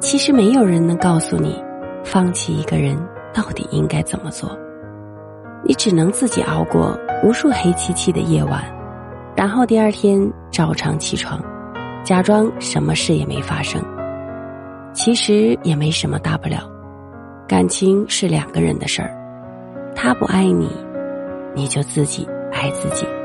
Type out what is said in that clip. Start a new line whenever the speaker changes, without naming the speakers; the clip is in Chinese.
其实没有人能告诉你放弃一个人到底应该怎么做。你只能自己熬过无数黑漆漆的夜晚然后第二天照常起床假装什么事也没发生。其实也没什么大不了感情是两个人的事儿。他不爱你你就自己爱自己。